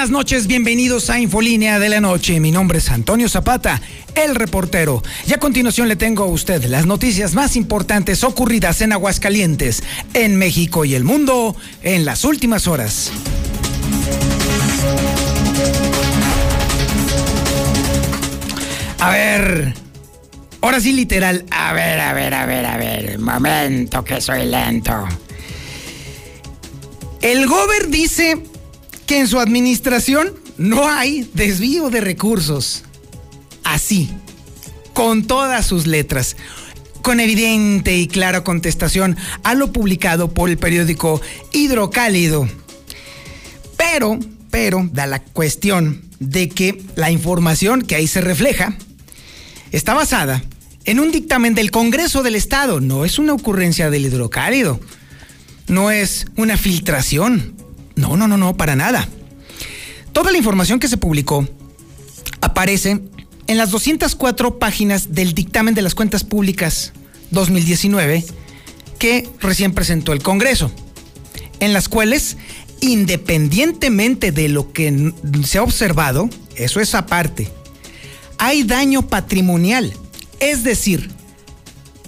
Buenas noches, bienvenidos a Infolínea de la Noche. Mi nombre es Antonio Zapata, el reportero. Y a continuación le tengo a usted las noticias más importantes ocurridas en Aguascalientes, en México y el mundo en las últimas horas. A ver, ahora sí literal. A ver, a ver, a ver, a ver. Momento que soy lento. El Gober dice que en su administración no hay desvío de recursos. Así, con todas sus letras, con evidente y clara contestación a lo publicado por el periódico Hidrocálido. Pero, pero, da la cuestión de que la información que ahí se refleja está basada en un dictamen del Congreso del Estado, no es una ocurrencia del hidrocálido, no es una filtración, no, no, no, no, para nada. Toda la información que se publicó aparece en las 204 páginas del dictamen de las cuentas públicas 2019 que recién presentó el Congreso, en las cuales, independientemente de lo que se ha observado, eso es aparte, hay daño patrimonial. Es decir,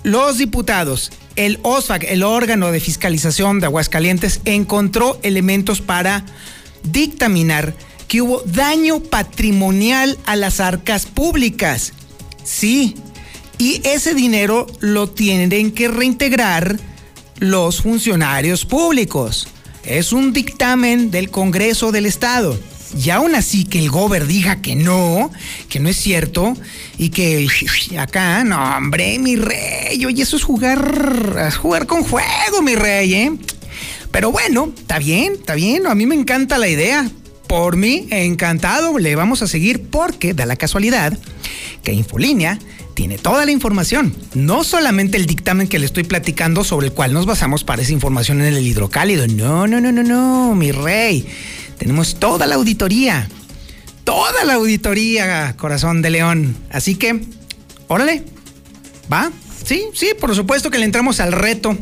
los diputados el OSFAC, el órgano de fiscalización de Aguascalientes, encontró elementos para dictaminar que hubo daño patrimonial a las arcas públicas. Sí, y ese dinero lo tienen que reintegrar los funcionarios públicos. Es un dictamen del Congreso del Estado. Y aún así que el gober diga que no, que no es cierto, y que acá, no, hombre, mi rey, oye, eso es jugar, jugar con fuego, mi rey, ¿eh? Pero bueno, está bien, está bien, a mí me encanta la idea. Por mí, encantado, le vamos a seguir porque da la casualidad que Infolínea tiene toda la información, no solamente el dictamen que le estoy platicando sobre el cual nos basamos para esa información en el hidrocálido. No, no, no, no, no, mi rey. Tenemos toda la auditoría. Toda la auditoría, corazón de león. Así que, órale. ¿Va? Sí, sí, por supuesto que le entramos al reto.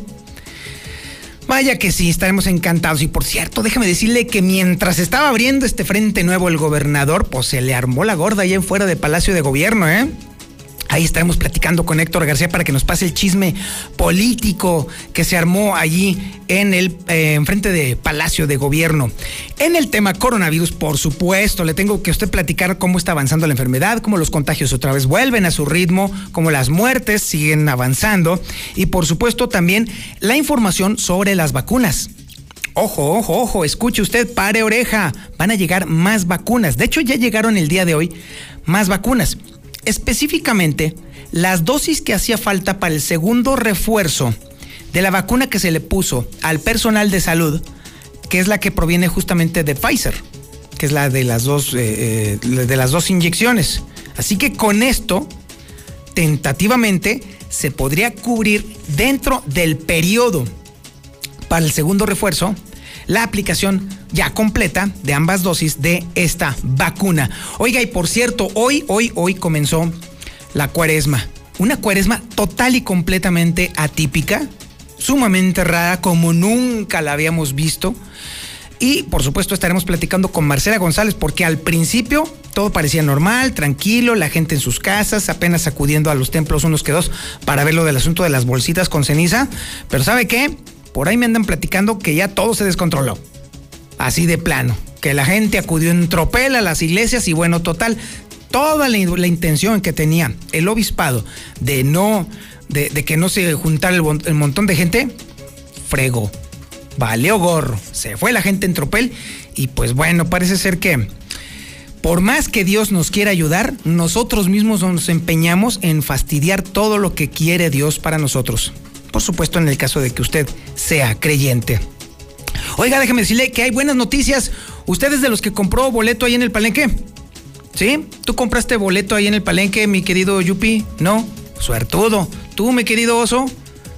Vaya que sí, estaremos encantados. Y por cierto, déjame decirle que mientras estaba abriendo este frente nuevo el gobernador, pues se le armó la gorda allá en fuera de Palacio de Gobierno, ¿eh? Ahí estaremos platicando con Héctor García para que nos pase el chisme político que se armó allí en el eh, enfrente de Palacio de Gobierno. En el tema coronavirus, por supuesto, le tengo que usted platicar cómo está avanzando la enfermedad, cómo los contagios otra vez vuelven a su ritmo, cómo las muertes siguen avanzando y por supuesto también la información sobre las vacunas. Ojo, ojo, ojo, escuche usted, pare oreja, van a llegar más vacunas. De hecho, ya llegaron el día de hoy más vacunas específicamente las dosis que hacía falta para el segundo refuerzo de la vacuna que se le puso al personal de salud, que es la que proviene justamente de Pfizer, que es la de las dos, eh, eh, de las dos inyecciones. Así que con esto, tentativamente, se podría cubrir dentro del periodo para el segundo refuerzo la aplicación ya completa de ambas dosis de esta vacuna. Oiga, y por cierto, hoy, hoy, hoy comenzó la cuaresma. Una cuaresma total y completamente atípica, sumamente rara, como nunca la habíamos visto. Y por supuesto estaremos platicando con Marcela González porque al principio todo parecía normal, tranquilo, la gente en sus casas, apenas acudiendo a los templos unos que dos para ver lo del asunto de las bolsitas con ceniza. Pero ¿sabe qué? Por ahí me andan platicando que ya todo se descontroló. Así de plano. Que la gente acudió en tropel a las iglesias y bueno, total, toda la, intención que tenía el obispado de no, de, que no se juntara el, el montón de gente, fregó. Valió gorro. Se fue la gente en tropel y pues bueno, parece ser que por más que Dios nos quiera ayudar, nosotros mismos nos empeñamos en fastidiar todo lo que quiere Dios para nosotros por supuesto en el caso de que usted sea creyente. Oiga, déjeme decirle que hay buenas noticias. ¿Usted es de los que compró boleto ahí en el palenque? ¿Sí? ¿Tú compraste boleto ahí en el palenque, mi querido Yupi? No, suertudo. ¿Tú, mi querido oso?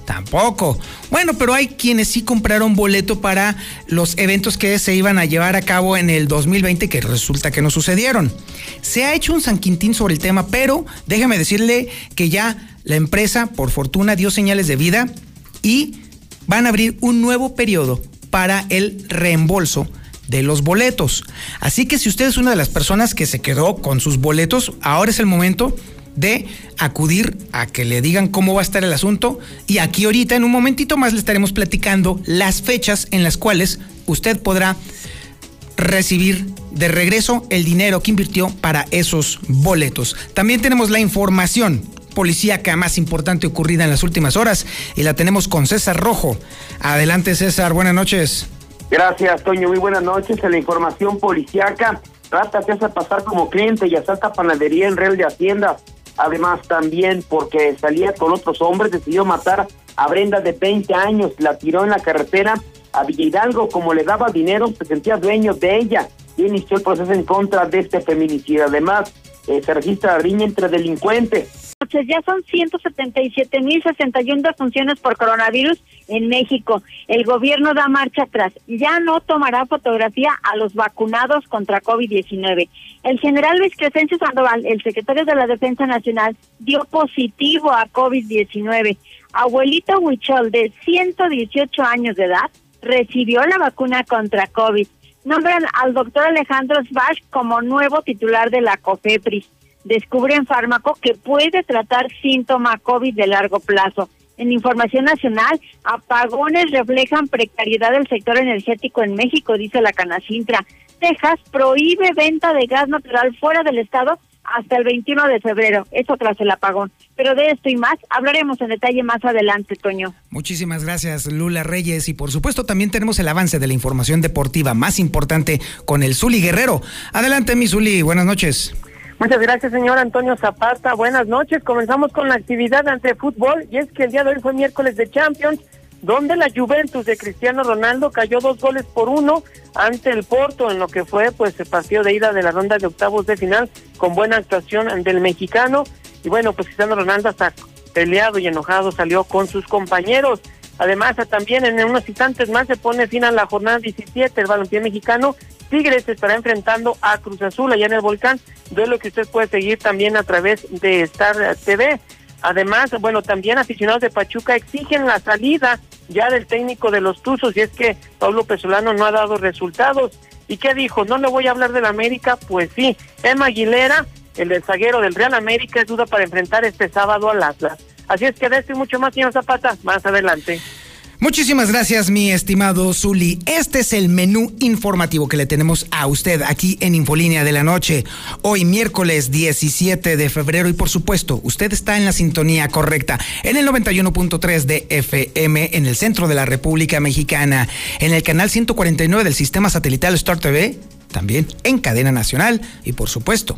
Tampoco. Bueno, pero hay quienes sí compraron boleto para los eventos que se iban a llevar a cabo en el 2020 que resulta que no sucedieron. Se ha hecho un San Quintín sobre el tema, pero déjeme decirle que ya la empresa, por fortuna, dio señales de vida y van a abrir un nuevo periodo para el reembolso de los boletos. Así que si usted es una de las personas que se quedó con sus boletos, ahora es el momento de acudir a que le digan cómo va a estar el asunto y aquí ahorita en un momentito más le estaremos platicando las fechas en las cuales usted podrá recibir de regreso el dinero que invirtió para esos boletos. También tenemos la información policíaca más importante ocurrida en las últimas horas y la tenemos con César Rojo. Adelante César, buenas noches. Gracias Toño, muy buenas noches. En la información policíaca, trata se hace pasar como cliente y asalta panadería en Real de Hacienda. Además, también porque salía con otros hombres, decidió matar a Brenda de 20 años, la tiró en la carretera a Villa Hidalgo, como le daba dinero, se sentía dueño de ella y inició el proceso en contra de este feminicidio. Además, eh, se registra riña entre delincuentes ya son 177.061 defunciones por coronavirus en México. El gobierno da marcha atrás. Ya no tomará fotografía a los vacunados contra COVID-19. El general Luis Crescencio Sandoval, el secretario de la Defensa Nacional, dio positivo a COVID-19. Abuelito Huichol, de 118 años de edad, recibió la vacuna contra COVID. Nombran al doctor Alejandro Svash como nuevo titular de la COFEPRIS descubren fármaco que puede tratar síntoma COVID de largo plazo. En información nacional, apagones reflejan precariedad del sector energético en México, dice la Canacintra. Texas prohíbe venta de gas natural fuera del estado hasta el 21 de febrero, eso tras el apagón. Pero de esto y más hablaremos en detalle más adelante, Toño. Muchísimas gracias, Lula Reyes. Y por supuesto también tenemos el avance de la información deportiva más importante con el Zuli Guerrero. Adelante, mi Zuli, buenas noches. Muchas gracias, señor Antonio Zapata. Buenas noches. Comenzamos con la actividad ante fútbol y es que el día de hoy fue miércoles de Champions, donde la Juventus de Cristiano Ronaldo cayó dos goles por uno ante el Porto en lo que fue pues el partido de ida de la ronda de octavos de final con buena actuación del mexicano y bueno pues Cristiano Ronaldo hasta peleado y enojado salió con sus compañeros. Además, también en unos instantes más se pone fin a la jornada 17 el balompié mexicano Tigres estará enfrentando a Cruz Azul allá en el volcán, lo que usted puede seguir también a través de Star TV. Además, bueno, también aficionados de Pachuca exigen la salida ya del técnico de los Tuzos y es que Pablo Pesolano no ha dado resultados. ¿Y qué dijo? ¿No le voy a hablar del América? Pues sí, Emma Aguilera, el del zaguero del Real América, es duda para enfrentar este sábado al Atlas. Así es que de y mucho más, señor Zapata, más adelante. Muchísimas gracias, mi estimado Zuli. Este es el menú informativo que le tenemos a usted aquí en Infolínea de la Noche. Hoy, miércoles 17 de febrero, y por supuesto, usted está en la sintonía correcta, en el 91.3 de FM, en el centro de la República Mexicana, en el canal 149 del sistema satelital Star TV, también en cadena nacional, y por supuesto,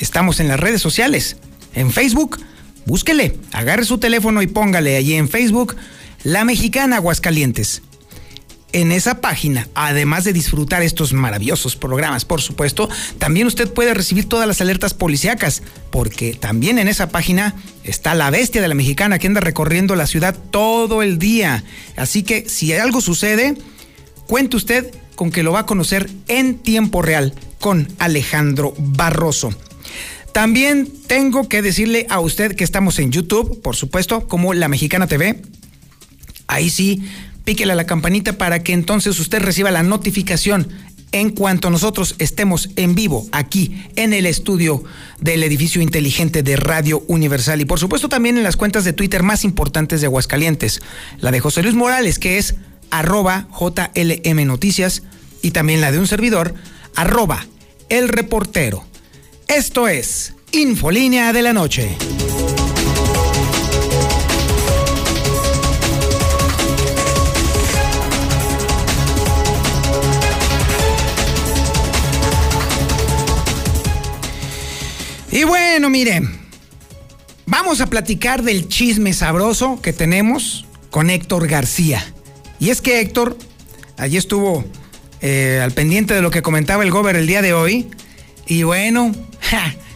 estamos en las redes sociales, en Facebook. Búsquele, agarre su teléfono y póngale allí en Facebook la Mexicana Aguascalientes. En esa página, además de disfrutar estos maravillosos programas, por supuesto, también usted puede recibir todas las alertas policíacas, porque también en esa página está la bestia de la mexicana que anda recorriendo la ciudad todo el día. Así que si algo sucede, cuente usted con que lo va a conocer en tiempo real con Alejandro Barroso. También tengo que decirle a usted que estamos en YouTube, por supuesto, como La Mexicana TV ahí sí, píquele la campanita para que entonces usted reciba la notificación en cuanto nosotros estemos en vivo aquí en el estudio del edificio inteligente de Radio Universal. Y por supuesto también en las cuentas de Twitter más importantes de Aguascalientes, la de José Luis Morales que es arroba JLM Noticias y también la de un servidor arroba el reportero. Esto es Infolínea de la Noche. Y bueno, miren, vamos a platicar del chisme sabroso que tenemos con Héctor García. Y es que Héctor, allí estuvo eh, al pendiente de lo que comentaba el gober el día de hoy. Y bueno,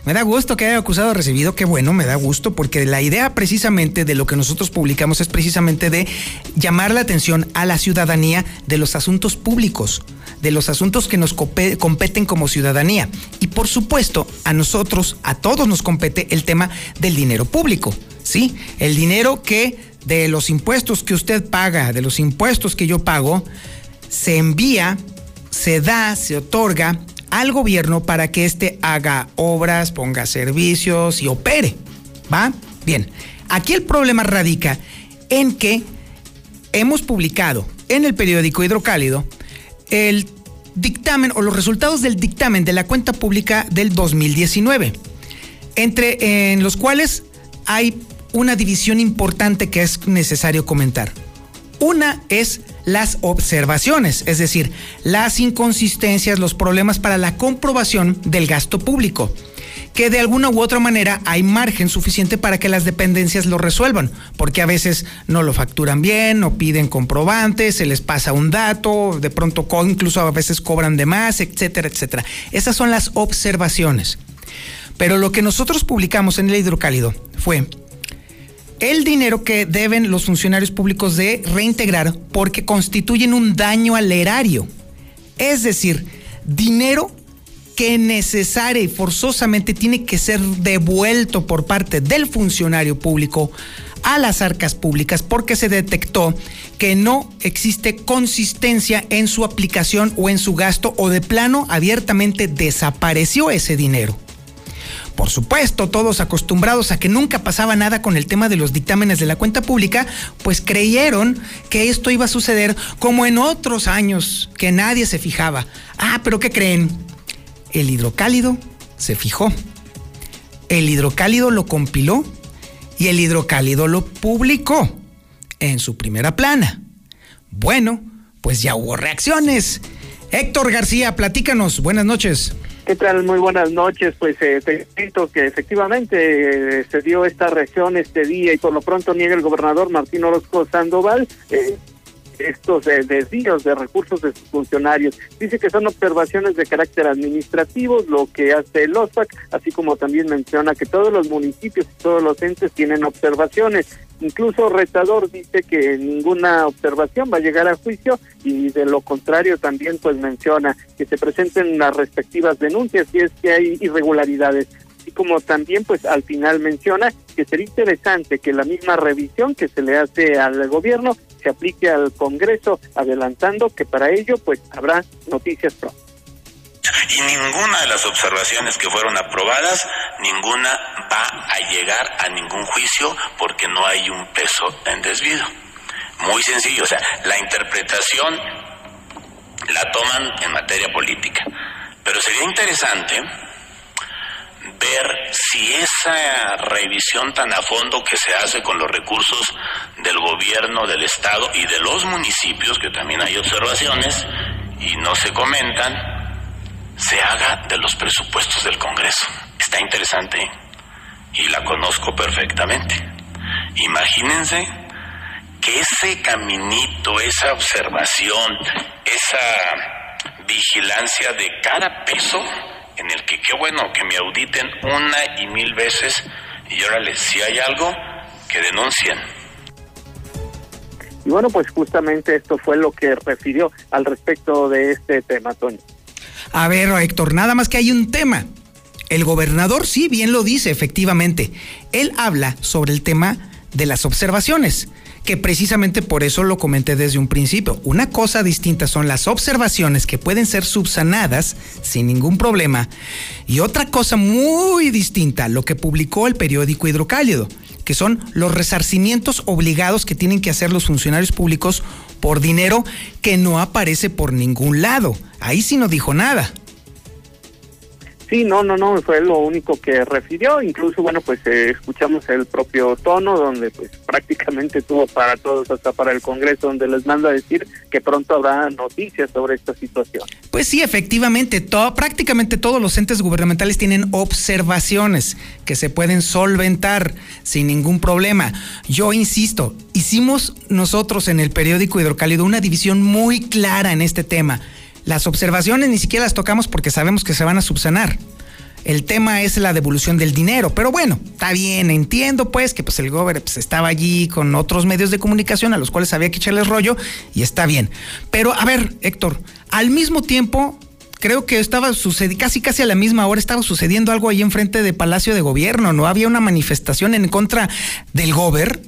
me da gusto que haya acusado recibido, qué bueno, me da gusto, porque la idea precisamente de lo que nosotros publicamos es precisamente de llamar la atención a la ciudadanía de los asuntos públicos de los asuntos que nos competen como ciudadanía. Y por supuesto, a nosotros, a todos nos compete el tema del dinero público. ¿Sí? El dinero que de los impuestos que usted paga, de los impuestos que yo pago, se envía se da, se otorga al gobierno para que éste haga obras, ponga servicios y opere. ¿Va? Bien. Aquí el problema radica en que hemos publicado en el periódico Hidrocálido el dictamen o los resultados del dictamen de la cuenta pública del 2019, entre en los cuales hay una división importante que es necesario comentar. Una es las observaciones, es decir, las inconsistencias, los problemas para la comprobación del gasto público que de alguna u otra manera hay margen suficiente para que las dependencias lo resuelvan, porque a veces no lo facturan bien, no piden comprobantes, se les pasa un dato, de pronto incluso a veces cobran de más, etcétera, etcétera. Esas son las observaciones. Pero lo que nosotros publicamos en el hidrocálido fue el dinero que deben los funcionarios públicos de reintegrar porque constituyen un daño al erario. Es decir, dinero que necesaria y forzosamente tiene que ser devuelto por parte del funcionario público a las arcas públicas porque se detectó que no existe consistencia en su aplicación o en su gasto o de plano abiertamente desapareció ese dinero. Por supuesto, todos acostumbrados a que nunca pasaba nada con el tema de los dictámenes de la cuenta pública, pues creyeron que esto iba a suceder como en otros años, que nadie se fijaba. Ah, pero ¿qué creen? El hidrocálido se fijó. El hidrocálido lo compiló y el hidrocálido lo publicó en su primera plana. Bueno, pues ya hubo reacciones. Héctor García, platícanos. Buenas noches. ¿Qué tal? Muy buenas noches. Pues eh, te cuento que efectivamente eh, se dio esta reacción este día y por lo pronto niega el gobernador Martín Orozco Sandoval. Eh, estos eh, desvíos de recursos de sus funcionarios. Dice que son observaciones de carácter administrativo, lo que hace el OSPAC, así como también menciona que todos los municipios y todos los entes tienen observaciones. Incluso Retador dice que ninguna observación va a llegar a juicio y de lo contrario también pues menciona que se presenten las respectivas denuncias si es que hay irregularidades como también pues al final menciona que sería interesante que la misma revisión que se le hace al gobierno se aplique al Congreso, adelantando que para ello pues habrá noticias pronto. Y ninguna de las observaciones que fueron aprobadas, ninguna va a llegar a ningún juicio porque no hay un peso en desvío. Muy sencillo, o sea, la interpretación la toman en materia política. Pero sería interesante ver si esa revisión tan a fondo que se hace con los recursos del gobierno, del Estado y de los municipios, que también hay observaciones y no se comentan, se haga de los presupuestos del Congreso. Está interesante y la conozco perfectamente. Imagínense que ese caminito, esa observación, esa vigilancia de cada peso en el que qué bueno que me auditen una y mil veces y órale, si hay algo, que denuncien. Y bueno, pues justamente esto fue lo que refirió al respecto de este tema, Tony. A ver, Héctor, nada más que hay un tema. El gobernador sí, bien lo dice, efectivamente. Él habla sobre el tema de las observaciones que precisamente por eso lo comenté desde un principio. Una cosa distinta son las observaciones que pueden ser subsanadas sin ningún problema y otra cosa muy distinta, lo que publicó el periódico Hidrocálido, que son los resarcimientos obligados que tienen que hacer los funcionarios públicos por dinero que no aparece por ningún lado. Ahí sí no dijo nada. Sí, no, no, no, fue lo único que refirió. Incluso, bueno, pues eh, escuchamos el propio tono, donde pues prácticamente tuvo para todos, hasta para el Congreso, donde les manda a decir que pronto habrá noticias sobre esta situación. Pues sí, efectivamente, todo, prácticamente todos los entes gubernamentales tienen observaciones que se pueden solventar sin ningún problema. Yo insisto, hicimos nosotros en el periódico Hidrocálido una división muy clara en este tema las observaciones ni siquiera las tocamos porque sabemos que se van a subsanar. El tema es la devolución del dinero, pero bueno, está bien, entiendo pues que pues el gobernador pues, estaba allí con otros medios de comunicación a los cuales había que echarles rollo y está bien. Pero a ver, Héctor, al mismo tiempo creo que estaba sucediendo, casi casi a la misma hora estaba sucediendo algo ahí enfrente de Palacio de Gobierno, ¿no? Había una manifestación en contra del gober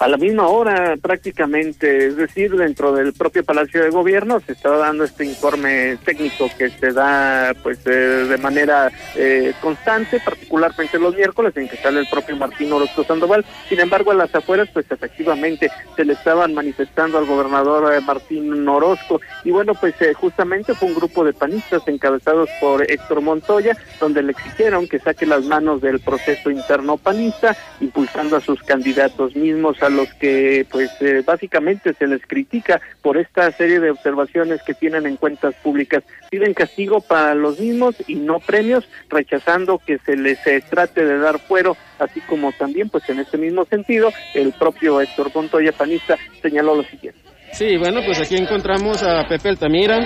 a la misma hora prácticamente, es decir, dentro del propio Palacio de Gobierno se estaba dando este informe técnico que se da pues eh, de manera eh, constante, particularmente los miércoles en que sale el propio Martín Orozco Sandoval. Sin embargo, a las afueras pues efectivamente se le estaban manifestando al gobernador eh, Martín Orozco y bueno, pues justamente fue un grupo de panistas encabezados por Héctor Montoya donde le exigieron que saque las manos del proceso interno panista, impulsando a sus candidatos mismos a los que pues eh, básicamente se les critica por esta serie de observaciones que tienen en cuentas públicas. Piden castigo para los mismos y no premios, rechazando que se les eh, trate de dar fuero, así como también pues en este mismo sentido el propio Héctor Montoya Panista señaló lo siguiente. Sí, bueno, pues aquí encontramos a Pepe Altamira,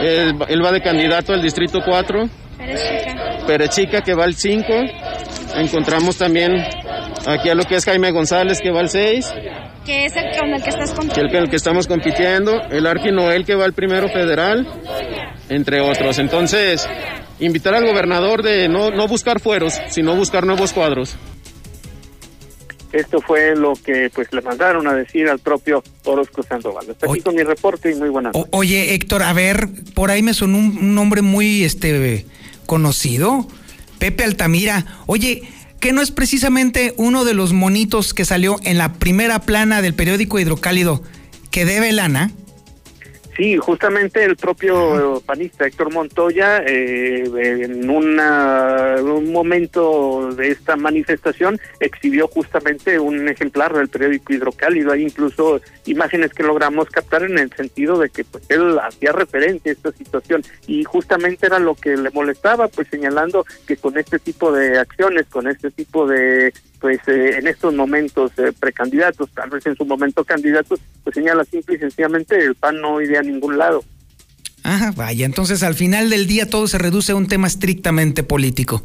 él, él va de candidato al Distrito 4. Perechica. Perechica que va al 5. Encontramos también aquí a lo que es Jaime González que va al 6. Que es el con el que estás compitiendo. Que el, el que estamos compitiendo. El Arqui Noel que va al primero federal, entre otros. Entonces, invitar al gobernador de no, no buscar fueros, sino buscar nuevos cuadros. Esto fue lo que pues le mandaron a decir al propio Orozco Sandoval. Hasta aquí con mi reporte y muy buenas noches. Oye, Héctor, a ver, por ahí me sonó un, un nombre muy este conocido. Pepe Altamira. Oye, que no es precisamente uno de los monitos que salió en la primera plana del periódico Hidrocálido que debe lana? Sí, justamente el propio panista Héctor Montoya, eh, en una, un momento de esta manifestación, exhibió justamente un ejemplar del periódico Hidrocálido. Hay incluso imágenes que logramos captar en el sentido de que pues él hacía referencia a esta situación y justamente era lo que le molestaba, pues señalando que con este tipo de acciones, con este tipo de pues eh, en estos momentos eh, precandidatos, tal vez en su momento candidatos, pues señala simple y sencillamente el PAN no iría a ningún lado. Ah, vaya, entonces al final del día todo se reduce a un tema estrictamente político.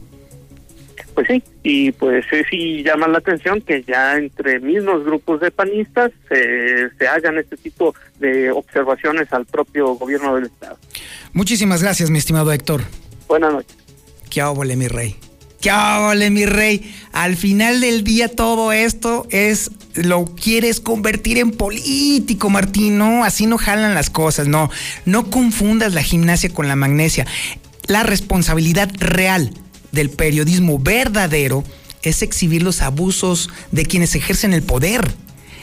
Pues sí, y pues sí llama la atención que ya entre mismos grupos de panistas se, se hagan este tipo de observaciones al propio gobierno del Estado. Muchísimas gracias, mi estimado Héctor. Buenas noches. Qué óvole, mi rey. ¡Qué ole, mi rey! Al final del día todo esto es, lo quieres convertir en político, Martín, no, así no jalan las cosas, no, no confundas la gimnasia con la magnesia. La responsabilidad real del periodismo verdadero es exhibir los abusos de quienes ejercen el poder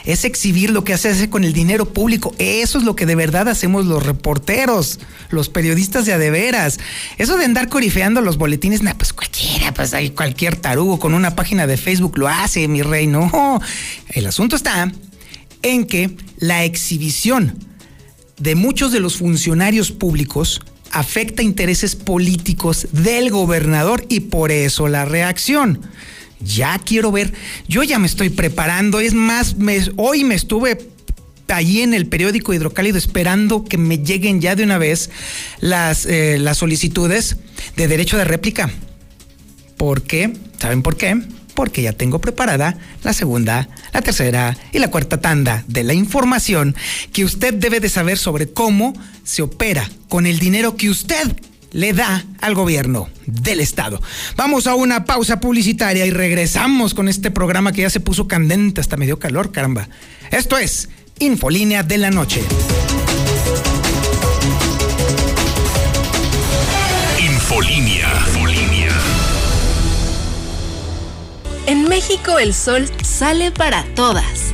es exhibir lo que hace con el dinero público. Eso es lo que de verdad hacemos los reporteros, los periodistas de adeveras. Eso de andar corifeando los boletines, nah, pues cualquiera, pues hay cualquier tarugo con una página de Facebook lo hace, mi rey. No, el asunto está en que la exhibición de muchos de los funcionarios públicos afecta intereses políticos del gobernador y por eso la reacción ya quiero ver, yo ya me estoy preparando, es más, hoy me estuve allí en el periódico Hidrocálido esperando que me lleguen ya de una vez las, eh, las solicitudes de derecho de réplica. ¿Por qué? ¿Saben por qué? Porque ya tengo preparada la segunda, la tercera y la cuarta tanda de la información que usted debe de saber sobre cómo se opera con el dinero que usted le da al gobierno del estado. Vamos a una pausa publicitaria y regresamos con este programa que ya se puso candente, hasta medio calor, caramba. Esto es Infolínea de la Noche. Infolínea. Infolínea. En México el sol sale para todas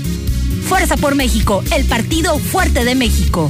Fuerza por México, el partido fuerte de México.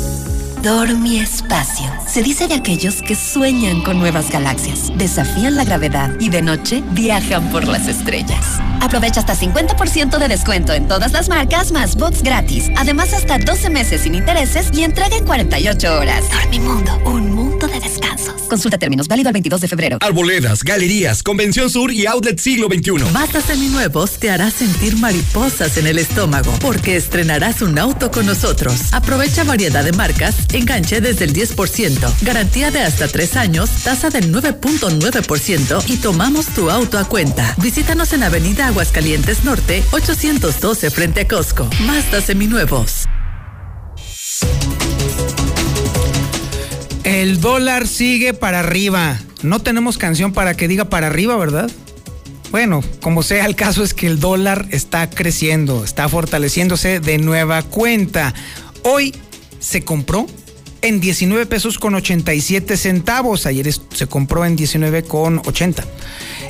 Dormi Espacio. Se dice de aquellos que sueñan con nuevas galaxias, desafían la gravedad y de noche viajan por las estrellas. Aprovecha hasta 50% de descuento en todas las marcas más bots gratis. Además, hasta 12 meses sin intereses y entrega en 48 horas. Dormimundo, un mundo de descansos. Consulta términos, válido el 22 de febrero. Arboledas, galerías, Convención Sur y Outlet Siglo XXI. Mazda Seminuevos te hará sentir mariposas en el estómago porque estrenarás un auto con nosotros. Aprovecha variedad de marcas enganche desde el 10%, garantía de hasta 3 años, tasa del 9.9% y tomamos tu auto a cuenta. Visítanos en Avenida Aguascalientes Norte, 812 frente a Costco. Mazda Seminuevos. El dólar sigue para arriba. No tenemos canción para que diga para arriba, ¿verdad? Bueno, como sea, el caso es que el dólar está creciendo, está fortaleciéndose de nueva cuenta. Hoy se compró en 19 pesos con 87 centavos. Ayer se compró en 19 con 80.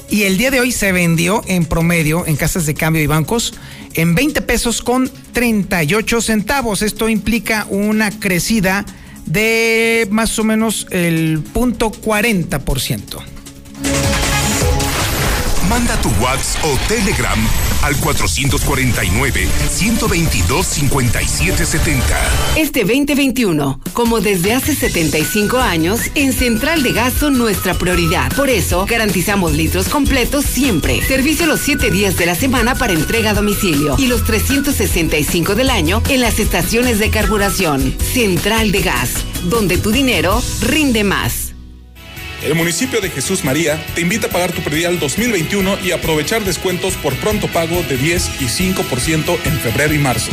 Y el día de hoy se vendió en promedio en casas de cambio y bancos en 20 pesos con 38 centavos. Esto implica una crecida de más o menos el punto 40%. Manda tu WhatsApp o Telegram al 449-122-5770. Este 2021, como desde hace 75 años, en Central de Gas son nuestra prioridad. Por eso, garantizamos litros completos siempre. Servicio los 7 días de la semana para entrega a domicilio y los 365 del año en las estaciones de carburación. Central de Gas, donde tu dinero rinde más. El municipio de Jesús María te invita a pagar tu predial 2021 y aprovechar descuentos por pronto pago de 10 y 5% en febrero y marzo.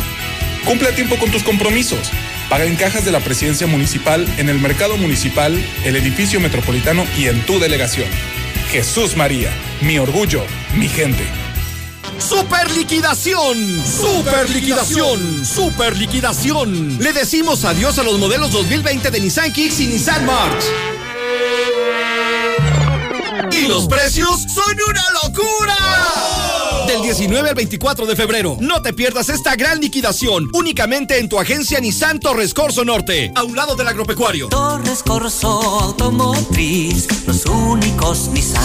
Cumple a tiempo con tus compromisos. Paga en cajas de la presidencia municipal, en el mercado municipal, el edificio metropolitano y en tu delegación. Jesús María, mi orgullo, mi gente. ¡Super liquidación! ¡Super liquidación! ¡Super liquidación! Le decimos adiós a los modelos 2020 de Nissan Kicks y Nissan March. Y los precios son una locura. Del 19 al 24 de febrero. No te pierdas esta gran liquidación únicamente en tu agencia Nissan Torres Corso Norte, a un lado del agropecuario. Torres Corso Automotriz, los únicos Nissan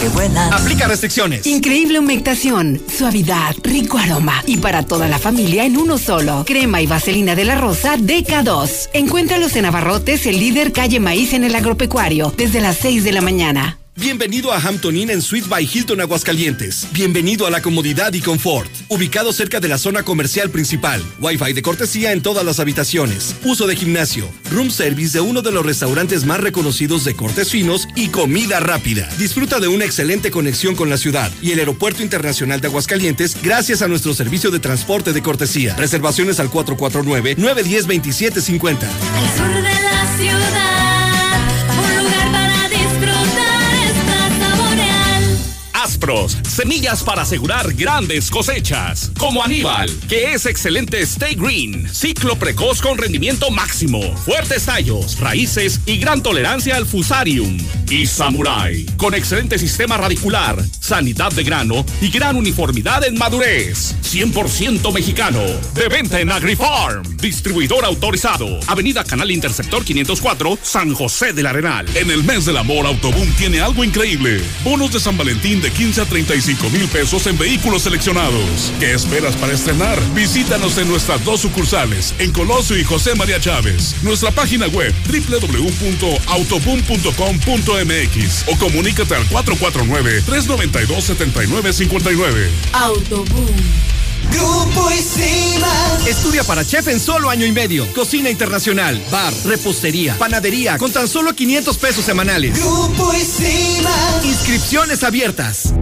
que vuelan. Aplica restricciones. Increíble humectación, suavidad, rico aroma y para toda la familia en uno solo. Crema y vaselina de la rosa DK2. Encuéntralos en Abarrotes, el líder calle Maíz en el agropecuario, desde las 6 de la mañana. Bienvenido a Hampton Inn en Suite by Hilton Aguascalientes. Bienvenido a la comodidad y confort. Ubicado cerca de la zona comercial principal. Wi-Fi de cortesía en todas las habitaciones. Uso de gimnasio. Room service de uno de los restaurantes más reconocidos de cortes finos y comida rápida. Disfruta de una excelente conexión con la ciudad y el Aeropuerto Internacional de Aguascalientes gracias a nuestro servicio de transporte de cortesía. Reservaciones al 449-910-2750. Al sur de la ciudad, Semillas para asegurar grandes cosechas. Como Aníbal, que es excelente Stay Green, ciclo precoz con rendimiento máximo, fuertes tallos, raíces y gran tolerancia al fusarium. Y Samurai, con excelente sistema radicular, sanidad de grano y gran uniformidad en madurez. 100% mexicano. De venta en AgriFarm. Distribuidor autorizado. Avenida Canal Interceptor 504, San José del Arenal. En el mes del amor, Autoboom tiene algo increíble. Bonos de San Valentín de 15 a 35 mil pesos en vehículos seleccionados. ¿Qué esperas para estrenar? Visítanos en nuestras dos sucursales, en Colosio y José María Chávez. Nuestra página web www.autoboom.com.mx o comunícate al 449-392-7959. Autoboom. Grupo Isima. Estudia para chef en solo año y medio. Cocina internacional, bar, repostería, panadería, con tan solo 500 pesos semanales. Grupo Isima. Inscripciones abiertas.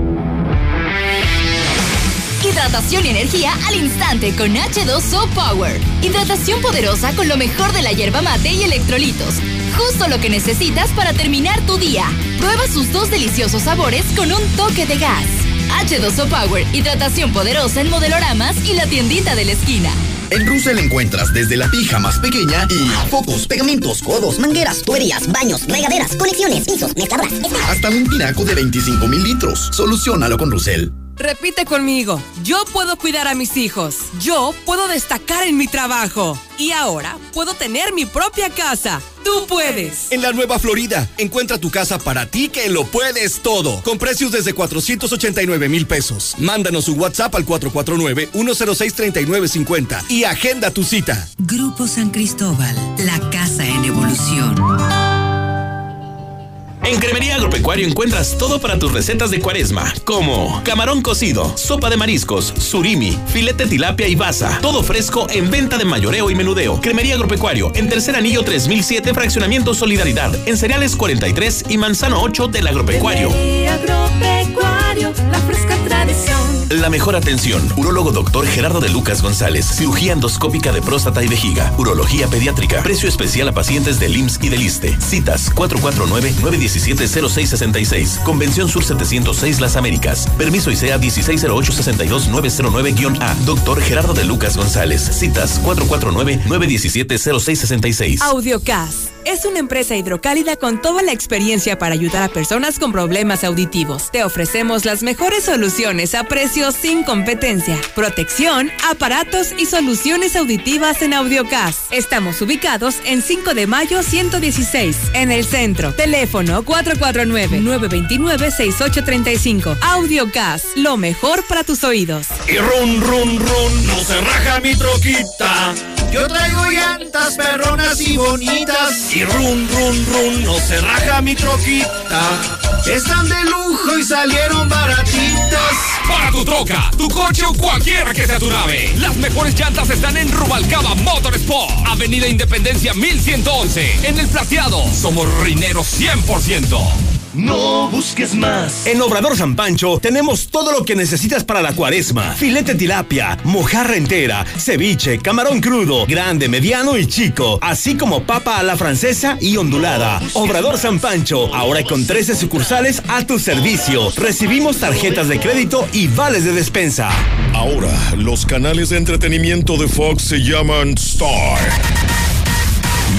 Hidratación y energía al instante con H2O Power. Hidratación poderosa con lo mejor de la hierba mate y electrolitos. Justo lo que necesitas para terminar tu día. Prueba sus dos deliciosos sabores con un toque de gas. H2O Power, hidratación poderosa en modeloramas y la tiendita de la esquina. En Russell encuentras desde la pija más pequeña y focos, pegamentos, codos, mangueras, tuberías, baños, regaderas, conexiones, pisos, mezcladoras, hasta un tinaco de 25 mil litros. Solucionalo con Russell. Repite conmigo. Yo puedo cuidar a mis hijos. Yo puedo destacar en mi trabajo. Y ahora puedo tener mi propia casa. Tú puedes. En la Nueva Florida, encuentra tu casa para ti que lo puedes todo. Con precios desde 489 mil pesos. Mándanos un WhatsApp al 449-106-3950 y agenda tu cita. Grupo San Cristóbal, la casa en evolución. En Cremería Agropecuario encuentras todo para tus recetas de cuaresma, como camarón cocido, sopa de mariscos, surimi, filete tilapia y baza. Todo fresco en venta de mayoreo y menudeo. Cremería Agropecuario, en Tercer Anillo 3007, Fraccionamiento Solidaridad, en Cereales 43 y Manzano 8 del Agropecuario. Agropecuario, la fresca tradición. La mejor atención. Urólogo doctor Gerardo de Lucas González. Cirugía endoscópica de próstata y vejiga. Urología pediátrica. Precio especial a pacientes del IMSS y del ISTE. Citas 449-917-0666. Convención Sur 706 Las Américas. Permiso ICEA 1608-62909-A. Doctor Gerardo de Lucas González. Citas 449-917-0666. Audiocast es una empresa hidrocálida con toda la experiencia para ayudar a personas con problemas auditivos. Te ofrecemos las mejores soluciones a precios sin competencia, protección, aparatos y soluciones auditivas en Audiocast. Estamos ubicados en 5 de mayo 116, en el centro. Teléfono 449-929-6835. Audiocast, lo mejor para tus oídos. Y run, run, run, no se raja mi troquita. Yo traigo llantas perronas y bonitas. Y run, run, run, no se raja mi troquita. Están de lujo y salieron baratitas. Para tu troca, tu coche o cualquiera que sea tu nave. Las mejores llantas están en Rubalcaba Motorsport. Avenida Independencia 1111. En el plateado. Somos rineros 100%. No busques más. En Obrador San Pancho tenemos todo lo que necesitas para la cuaresma. Filete tilapia, mojarra entera, ceviche, camarón crudo, grande, mediano y chico, así como papa a la francesa y ondulada. Obrador San Pancho, ahora con 13 sucursales a tu servicio. Recibimos tarjetas de crédito y vales de despensa. Ahora, los canales de entretenimiento de Fox se llaman Star.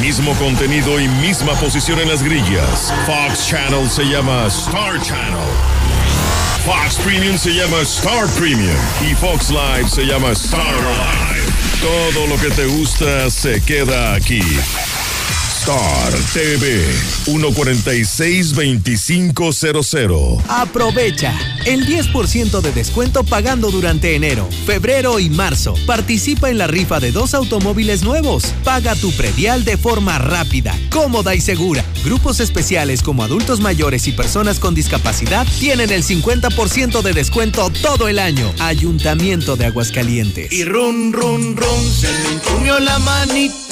Mismo contenido y misma posición en las grillas. Fox Channel se llama Star Channel. Fox Premium se llama Star Premium y Fox Live se llama Star Live. Todo lo que te gusta se queda aquí. Star TV 146-2500. Aprovecha el 10% de descuento pagando durante enero, febrero y marzo. Participa en la rifa de dos automóviles nuevos. Paga tu predial de forma rápida, cómoda y segura. Grupos especiales como adultos mayores y personas con discapacidad tienen el 50% de descuento todo el año. Ayuntamiento de Aguascalientes. Y run, run, run, se me entumió la manita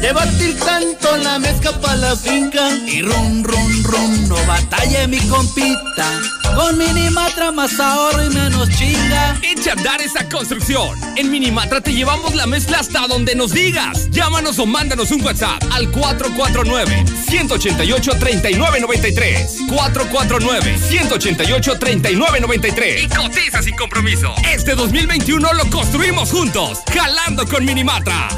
de batir tanto la mezcla pa' la finca. Y run, run, run, no batalla mi compita. Con Minimatra más ahorro y menos chinga. Echa a andar esa construcción. En Minimatra te llevamos la mezcla hasta donde nos digas. Llámanos o mándanos un WhatsApp al 449-188-3993. 449-188-3993. Y cotiza sin compromiso. Este 2021 lo construimos juntos. Jalando con Minimatra.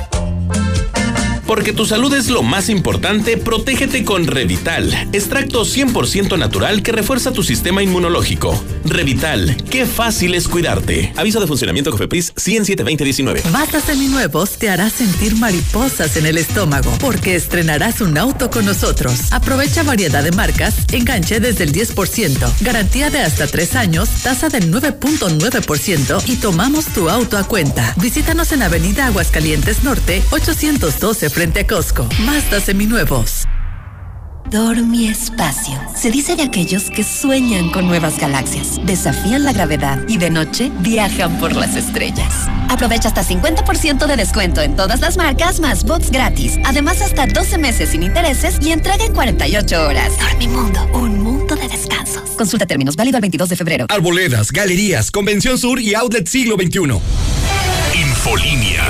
Porque tu salud es lo más importante, protégete con Revital, extracto 100% natural que refuerza tu sistema inmunológico. Revital, qué fácil es cuidarte. Aviso de funcionamiento Cofepris 1072019. Basta Seminuevos te hará sentir mariposas en el estómago porque estrenarás un auto con nosotros. Aprovecha variedad de marcas, enganche desde el 10%, garantía de hasta 3 años, tasa del 9.9% y tomamos tu auto a cuenta. Visítanos en Avenida Aguascalientes Norte, 812 frente a Costco. Mazda Seminuevos. Dormi Espacio. Se dice de aquellos que sueñan con nuevas galaxias, desafían la gravedad y de noche viajan por las estrellas. Aprovecha hasta 50% de descuento en todas las marcas más box gratis. Además, hasta 12 meses sin intereses y entrega en 48 horas. Dormimundo, un mundo de descansos. Consulta términos válido al 22 de febrero. Arboledas, galerías, Convención Sur y Outlet Siglo XXI. Infolínea.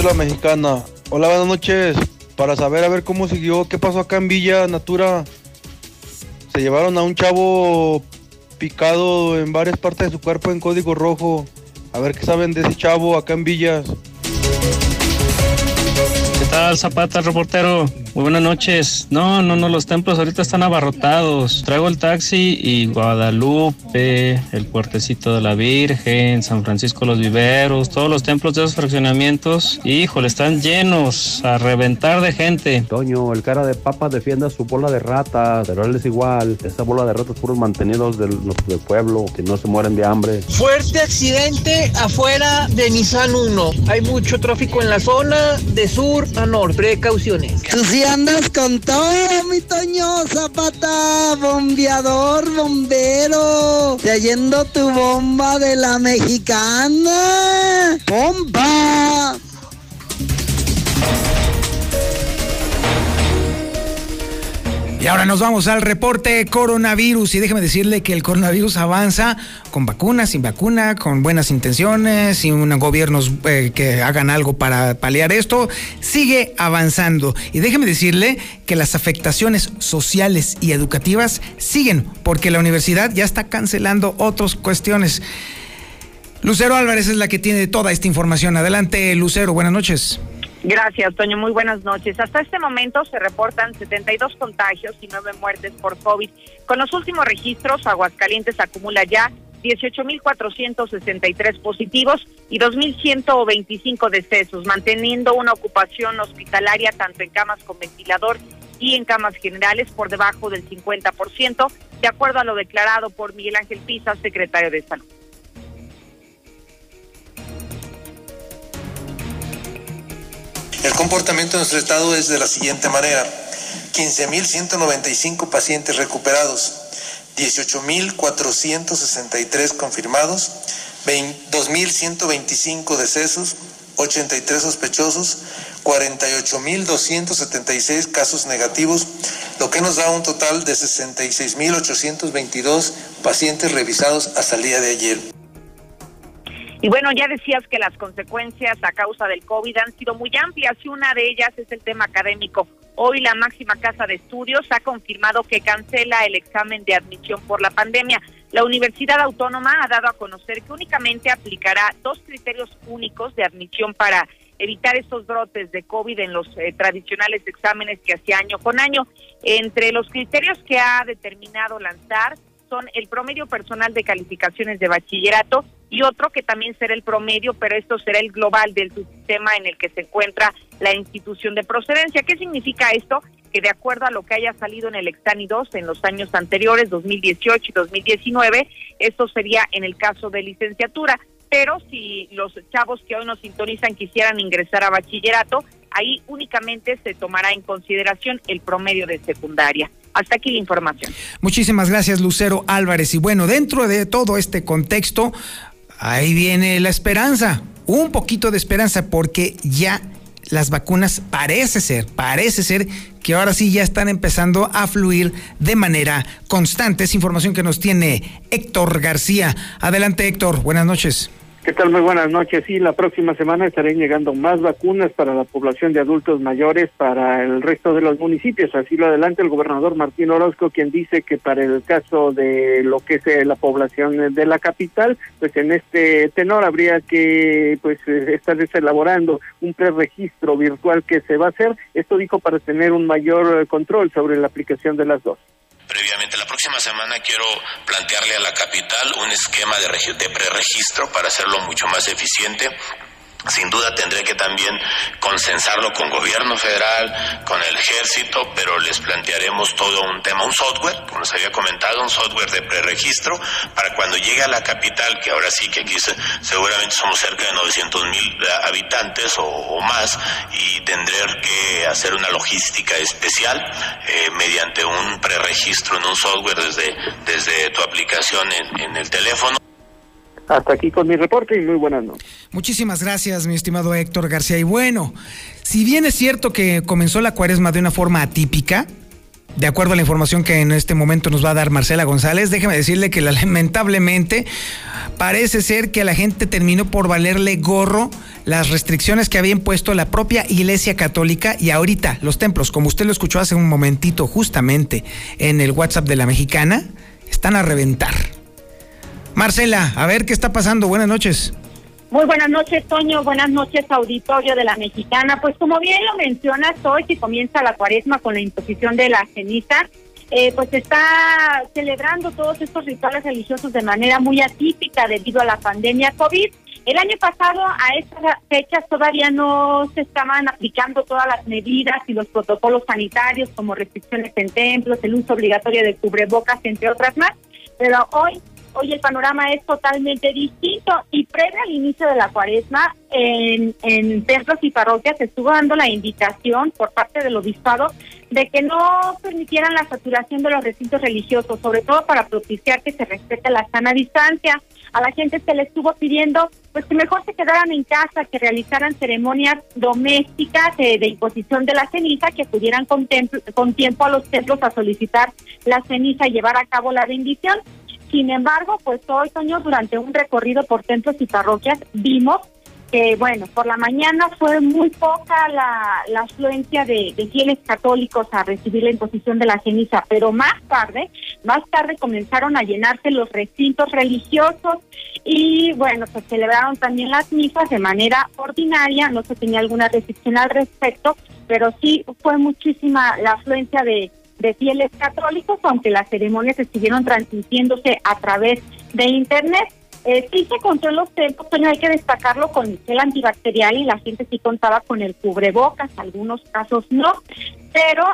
Infolínea. la mexicana. Hola, buenas noches. Para saber a ver cómo siguió, qué pasó acá en Villa Natura. Se llevaron a un chavo picado en varias partes de su cuerpo en código rojo. A ver qué saben de ese chavo acá en Villas. ¿Qué tal, Zapata, reportero? Muy buenas noches. No, no, no, los templos ahorita están abarrotados. Traigo el taxi y Guadalupe, el puertecito de la Virgen, San Francisco los Viveros, todos los templos de esos fraccionamientos, híjole, están llenos a reventar de gente. Toño, el cara de papa defiende a su bola de ratas, pero él es igual. Esa bola de ratas puros mantenidos del, del pueblo, que no se mueren de hambre. Fuerte accidente afuera de Nissan 1. Hay mucho tráfico en la zona de sur a norte. Precauciones. Andas con todo, mi Toño Zapata, bombeador, bombero, trayendo tu bomba de la mexicana. ¡Bomba! Y ahora nos vamos al reporte coronavirus y déjeme decirle que el coronavirus avanza con vacunas, sin vacuna, con buenas intenciones, sin gobiernos eh, que hagan algo para paliar esto, sigue avanzando. Y déjeme decirle que las afectaciones sociales y educativas siguen porque la universidad ya está cancelando otras cuestiones. Lucero Álvarez es la que tiene toda esta información. Adelante, Lucero, buenas noches. Gracias, Toño. Muy buenas noches. Hasta este momento se reportan 72 contagios y 9 muertes por COVID. Con los últimos registros, Aguascalientes acumula ya 18.463 positivos y 2.125 decesos, manteniendo una ocupación hospitalaria tanto en camas con ventilador y en camas generales por debajo del 50%, de acuerdo a lo declarado por Miguel Ángel Pisa, secretario de Salud. El comportamiento de nuestro estado es de la siguiente manera. 15.195 pacientes recuperados, 18.463 confirmados, 2.125 decesos, 83 sospechosos, 48.276 casos negativos, lo que nos da un total de 66.822 pacientes revisados hasta el día de ayer. Y bueno, ya decías que las consecuencias a causa del COVID han sido muy amplias y una de ellas es el tema académico. Hoy la máxima casa de estudios ha confirmado que cancela el examen de admisión por la pandemia. La Universidad Autónoma ha dado a conocer que únicamente aplicará dos criterios únicos de admisión para evitar estos brotes de COVID en los eh, tradicionales exámenes que hacía año con año. Entre los criterios que ha determinado lanzar son el promedio personal de calificaciones de bachillerato y otro que también será el promedio, pero esto será el global del sistema en el que se encuentra la institución de procedencia. ¿Qué significa esto? Que de acuerdo a lo que haya salido en el Extani 2 en los años anteriores, 2018 y 2019, esto sería en el caso de licenciatura. Pero si los chavos que hoy nos sintonizan quisieran ingresar a bachillerato, ahí únicamente se tomará en consideración el promedio de secundaria. Hasta aquí la información. Muchísimas gracias, Lucero Álvarez. Y bueno, dentro de todo este contexto, ahí viene la esperanza, un poquito de esperanza, porque ya las vacunas parece ser, parece ser que ahora sí ya están empezando a fluir de manera constante. Es información que nos tiene Héctor García. Adelante, Héctor. Buenas noches. ¿Qué tal? Muy buenas noches. Sí, la próxima semana estarán llegando más vacunas para la población de adultos mayores para el resto de los municipios. Así lo adelanta el gobernador Martín Orozco, quien dice que para el caso de lo que es eh, la población de la capital, pues en este tenor habría que pues eh, estar elaborando un preregistro virtual que se va a hacer. Esto dijo para tener un mayor eh, control sobre la aplicación de las dos previamente. La próxima semana quiero plantearle a la capital un esquema de, de preregistro para hacerlo mucho más eficiente sin duda tendré que también consensarlo con gobierno federal, con el ejército, pero les plantearemos todo un tema, un software, como les había comentado, un software de preregistro para cuando llegue a la capital, que ahora sí que aquí seguramente somos cerca de 900 mil eh, habitantes o, más, y tendré que hacer una logística especial eh, mediante un preregistro en un software desde, desde tu aplicación en el teléfono. Hasta aquí con mi reporte y muy buenas noches. Muchísimas gracias, mi estimado Héctor García. Y bueno, si bien es cierto que comenzó la cuaresma de una forma atípica, de acuerdo a la información que en este momento nos va a dar Marcela González, déjeme decirle que lamentablemente parece ser que a la gente terminó por valerle gorro las restricciones que había impuesto la propia Iglesia Católica y ahorita los templos, como usted lo escuchó hace un momentito justamente en el WhatsApp de la mexicana, están a reventar. Marcela, a ver qué está pasando. Buenas noches. Muy buenas noches, Toño. Buenas noches, auditorio de la Mexicana. Pues como bien lo mencionas, hoy que comienza la cuaresma con la imposición de la ceniza, eh, pues está celebrando todos estos rituales religiosos de manera muy atípica debido a la pandemia COVID. El año pasado, a estas fechas, todavía no se estaban aplicando todas las medidas y los protocolos sanitarios, como restricciones en templos, el uso obligatorio de cubrebocas, entre otras más. Pero hoy Hoy el panorama es totalmente distinto y previo al inicio de la cuaresma, en, en templos y parroquias se estuvo dando la indicación por parte del obispado de que no permitieran la saturación de los recintos religiosos, sobre todo para propiciar que se respete la sana distancia. A la gente se le estuvo pidiendo pues que mejor se quedaran en casa, que realizaran ceremonias domésticas de imposición de la ceniza, que pudieran con, con tiempo a los templos a solicitar la ceniza y llevar a cabo la bendición. Sin embargo, pues hoy, Toño, durante un recorrido por templos y parroquias, vimos que, bueno, por la mañana fue muy poca la, la afluencia de, de, fieles católicos a recibir la imposición de la ceniza, pero más tarde, más tarde comenzaron a llenarse los recintos religiosos y, bueno, se celebraron también las misas de manera ordinaria, no se tenía alguna restricción al respecto, pero sí fue muchísima la afluencia de de fieles católicos, aunque las ceremonias estuvieron transmitiéndose a través de Internet. Eh, sí se contó en los templos, pero hay que destacarlo con el antibacterial y la gente sí contaba con el cubrebocas, algunos casos no, pero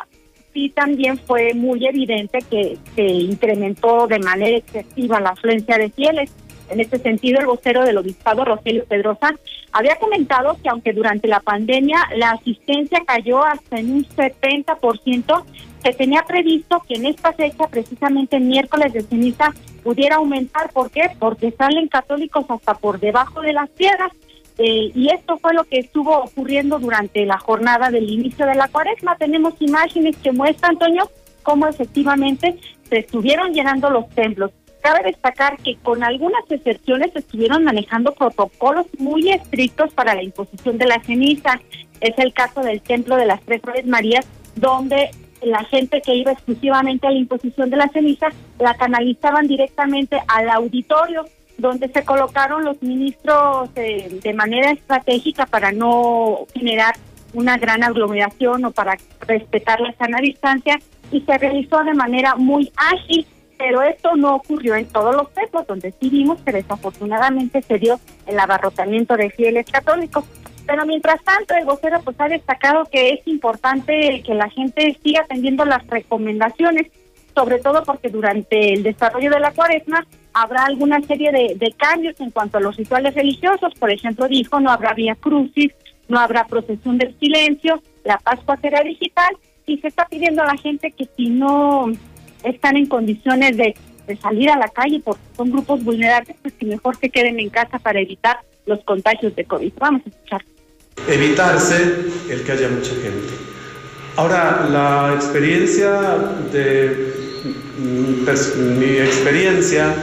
sí también fue muy evidente que se incrementó de manera excesiva la afluencia de fieles. En este sentido, el vocero del obispado, Rogelio Pedrosa, había comentado que aunque durante la pandemia la asistencia cayó hasta en un 70%, se tenía previsto que en esta fecha, precisamente miércoles de ceniza, pudiera aumentar. ¿Por qué? Porque salen católicos hasta por debajo de las piedras. Eh, y esto fue lo que estuvo ocurriendo durante la jornada del inicio de la cuaresma. Tenemos imágenes que muestran, Antonio, cómo efectivamente se estuvieron llenando los templos. Cabe destacar que con algunas excepciones se estuvieron manejando protocolos muy estrictos para la imposición de la ceniza. Es el caso del Templo de las Tres Flores Marías, donde la gente que iba exclusivamente a la imposición de la ceniza la canalizaban directamente al auditorio. donde se colocaron los ministros eh, de manera estratégica para no generar una gran aglomeración o para respetar la sana distancia y se realizó de manera muy ágil, pero esto no ocurrió en todos los templos, donde sí vimos que desafortunadamente se dio el abarrotamiento de fieles católicos. Pero mientras tanto, el vocero pues ha destacado que es importante que la gente siga atendiendo las recomendaciones, sobre todo porque durante el desarrollo de la cuaresma habrá alguna serie de, cambios en cuanto a los rituales religiosos. Por ejemplo, dijo, no habrá vía crucis, no habrá procesión del silencio, la Pascua será digital y se está pidiendo a la gente que si no están en condiciones de, de salir a la calle porque son grupos vulnerables, pues que mejor se queden en casa para evitar los contagios de COVID. Vamos a escuchar. Evitarse el que haya mucha gente. Ahora, la experiencia de mi experiencia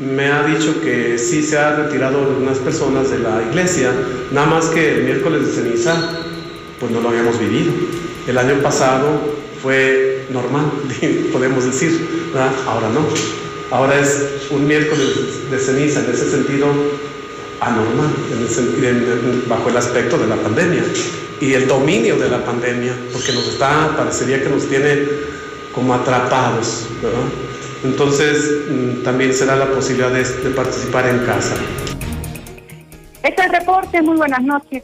me ha dicho que sí se ha retirado algunas personas de la iglesia, nada más que el miércoles de ceniza, pues no lo habíamos vivido. El año pasado fue normal, podemos decir, ahora no. Ahora es un miércoles de ceniza, en ese sentido anormal, en el, bajo el aspecto de la pandemia y el dominio de la pandemia, porque nos está, parecería que nos tiene como atrapados, ¿verdad? Entonces, mm, también será la posibilidad de, de participar en casa. Este es el reporte, muy buenas noches.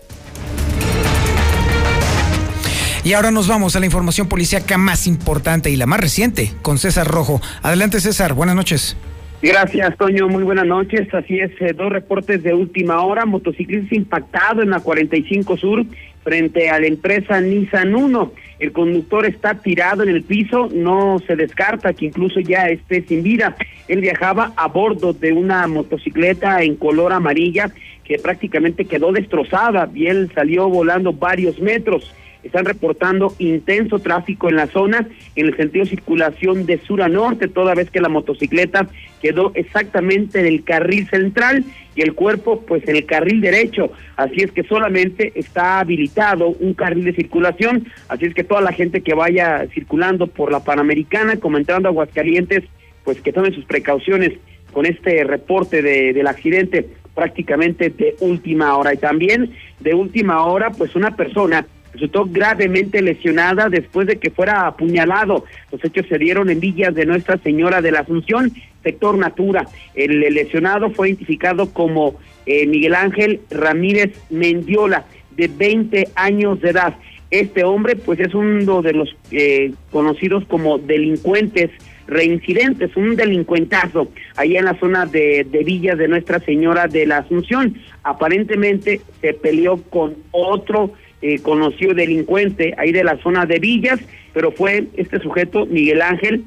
Y ahora nos vamos a la información policíaca más importante y la más reciente con César Rojo. Adelante César, buenas noches. Gracias, Toño. Muy buenas noches. Así es, eh, dos reportes de última hora. Motociclista impactado en la 45 Sur frente a la empresa Nissan 1. El conductor está tirado en el piso, no se descarta que incluso ya esté sin vida. Él viajaba a bordo de una motocicleta en color amarilla que prácticamente quedó destrozada y él salió volando varios metros están reportando intenso tráfico en la zona en el sentido de circulación de sur a norte, toda vez que la motocicleta quedó exactamente en el carril central y el cuerpo pues en el carril derecho, así es que solamente está habilitado un carril de circulación, así es que toda la gente que vaya circulando por la Panamericana, como entrando a Aguascalientes, pues que tomen sus precauciones con este reporte de, del accidente prácticamente de última hora. Y también de última hora pues una persona resultó gravemente lesionada después de que fuera apuñalado. Los hechos se dieron en Villas de Nuestra Señora de la Asunción, sector Natura. El lesionado fue identificado como eh, Miguel Ángel Ramírez Mendiola, de 20 años de edad. Este hombre, pues, es uno de los eh, conocidos como delincuentes reincidentes, un delincuentazo, ahí en la zona de, de Villas de Nuestra Señora de la Asunción. Aparentemente se peleó con otro eh, conocido delincuente ahí de la zona de Villas, pero fue este sujeto, Miguel Ángel,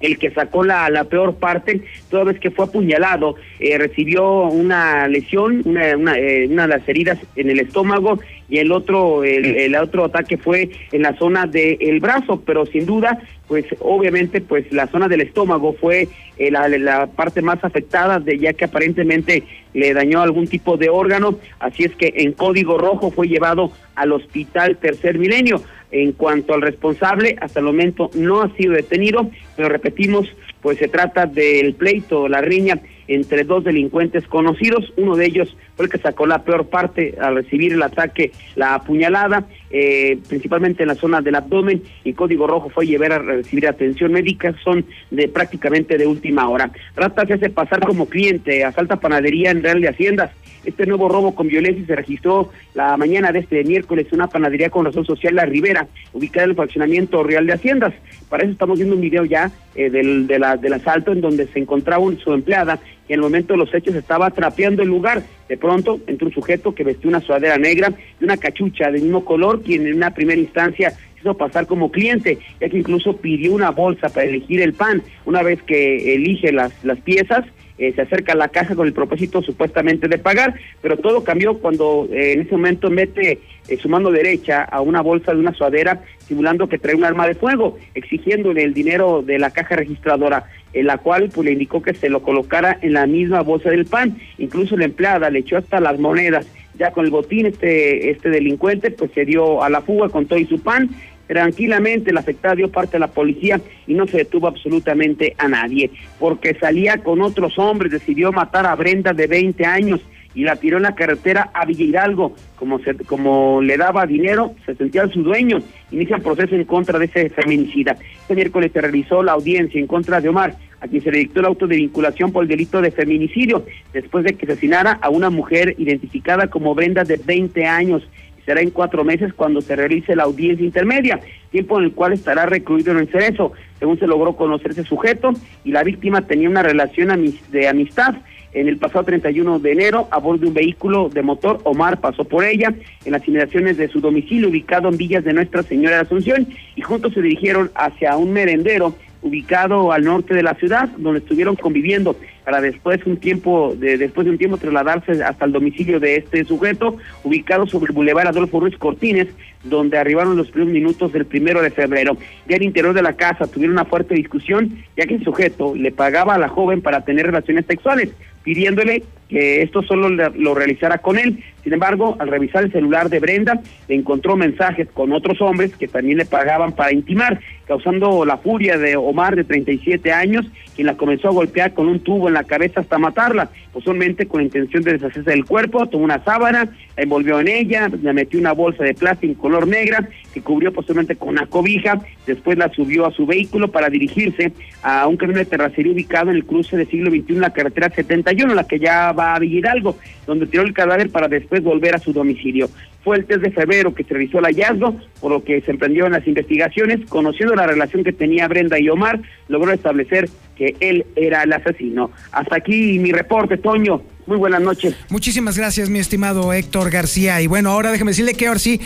el que sacó la, la peor parte, toda vez que fue apuñalado, eh, recibió una lesión, una, una, eh, una, de las heridas en el estómago y el otro, el, el otro ataque fue en la zona del brazo, pero sin duda, pues obviamente, pues la zona del estómago fue eh, la, la, parte más afectada, de ya que aparentemente le dañó algún tipo de órgano, así es que en código rojo fue llevado al hospital Tercer Milenio. En cuanto al responsable, hasta el momento no ha sido detenido, pero repetimos, pues se trata del pleito, la riña entre dos delincuentes conocidos, uno de ellos fue el que sacó la peor parte al recibir el ataque, la apuñalada, eh, principalmente en la zona del abdomen, y Código Rojo fue llevar a recibir atención médica, son de prácticamente de última hora. Rata se hace pasar como cliente, asalta panadería en Real de Haciendas, este nuevo robo con violencia se registró la mañana de este miércoles en una panadería con razón social La Ribera, ubicada en el fraccionamiento Real de Haciendas. Para eso estamos viendo un video ya eh, del, de la, del asalto en donde se encontraba su empleada y en el momento de los hechos estaba trapeando el lugar. De pronto entró un sujeto que vestía una sudadera negra y una cachucha del mismo color, quien en una primera instancia hizo pasar como cliente, ya que incluso pidió una bolsa para elegir el pan. Una vez que elige las, las piezas, eh, se acerca a la caja con el propósito supuestamente de pagar, pero todo cambió cuando eh, en ese momento mete eh, su mano derecha a una bolsa de una suadera simulando que trae un arma de fuego, exigiéndole el dinero de la caja registradora, en la cual pues le indicó que se lo colocara en la misma bolsa del pan, incluso la empleada le echó hasta las monedas, ya con el botín este este delincuente pues se dio a la fuga con todo y su pan. Tranquilamente el afectado dio parte a la policía y no se detuvo absolutamente a nadie, porque salía con otros hombres, decidió matar a Brenda de 20 años y la tiró en la carretera a Villa Hidalgo. Como, se, como le daba dinero, se sentía su dueño. Inicia proceso en contra de ese feminicida. Este miércoles se realizó la audiencia en contra de Omar, a quien se le dictó el auto de vinculación por el delito de feminicidio, después de que asesinara a una mujer identificada como Brenda de 20 años. Será en cuatro meses cuando se realice la audiencia intermedia, tiempo en el cual estará recluido en el cerezo. Según se logró conocer ese sujeto y la víctima tenía una relación de amistad en el pasado 31 de enero, a bordo de un vehículo de motor, Omar pasó por ella en las inmediaciones de su domicilio ubicado en Villas de Nuestra Señora de Asunción y juntos se dirigieron hacia un merendero ubicado al norte de la ciudad, donde estuvieron conviviendo para después un tiempo de después de un tiempo trasladarse hasta el domicilio de este sujeto, ubicado sobre el Boulevard Adolfo Ruiz Cortines, donde arribaron los primeros minutos del primero de febrero. Ya al interior de la casa tuvieron una fuerte discusión, ya que el sujeto le pagaba a la joven para tener relaciones sexuales, pidiéndole que esto solo lo realizara con él. Sin embargo, al revisar el celular de Brenda, encontró mensajes con otros hombres que también le pagaban para intimar, causando la furia de Omar, de 37 años, quien la comenzó a golpear con un tubo en la cabeza hasta matarla, posiblemente con la intención de deshacerse del cuerpo, tomó una sábana, la envolvió en ella, le metió una bolsa de plástico en color negra, que cubrió posiblemente con una cobija, después la subió a su vehículo para dirigirse a un camino de terracería ubicado en el cruce del siglo XXI, la carretera 71, la que ya va a Villaralgo, donde tiró el cadáver para después volver a su domicilio. Fue el 3 de febrero que se realizó el hallazgo, por lo que se emprendieron las investigaciones. Conociendo la relación que tenía Brenda y Omar, logró establecer que él era el asesino. Hasta aquí mi reporte, Toño. Muy buenas noches. Muchísimas gracias, mi estimado Héctor García. Y bueno, ahora déjeme decirle que ahora sí,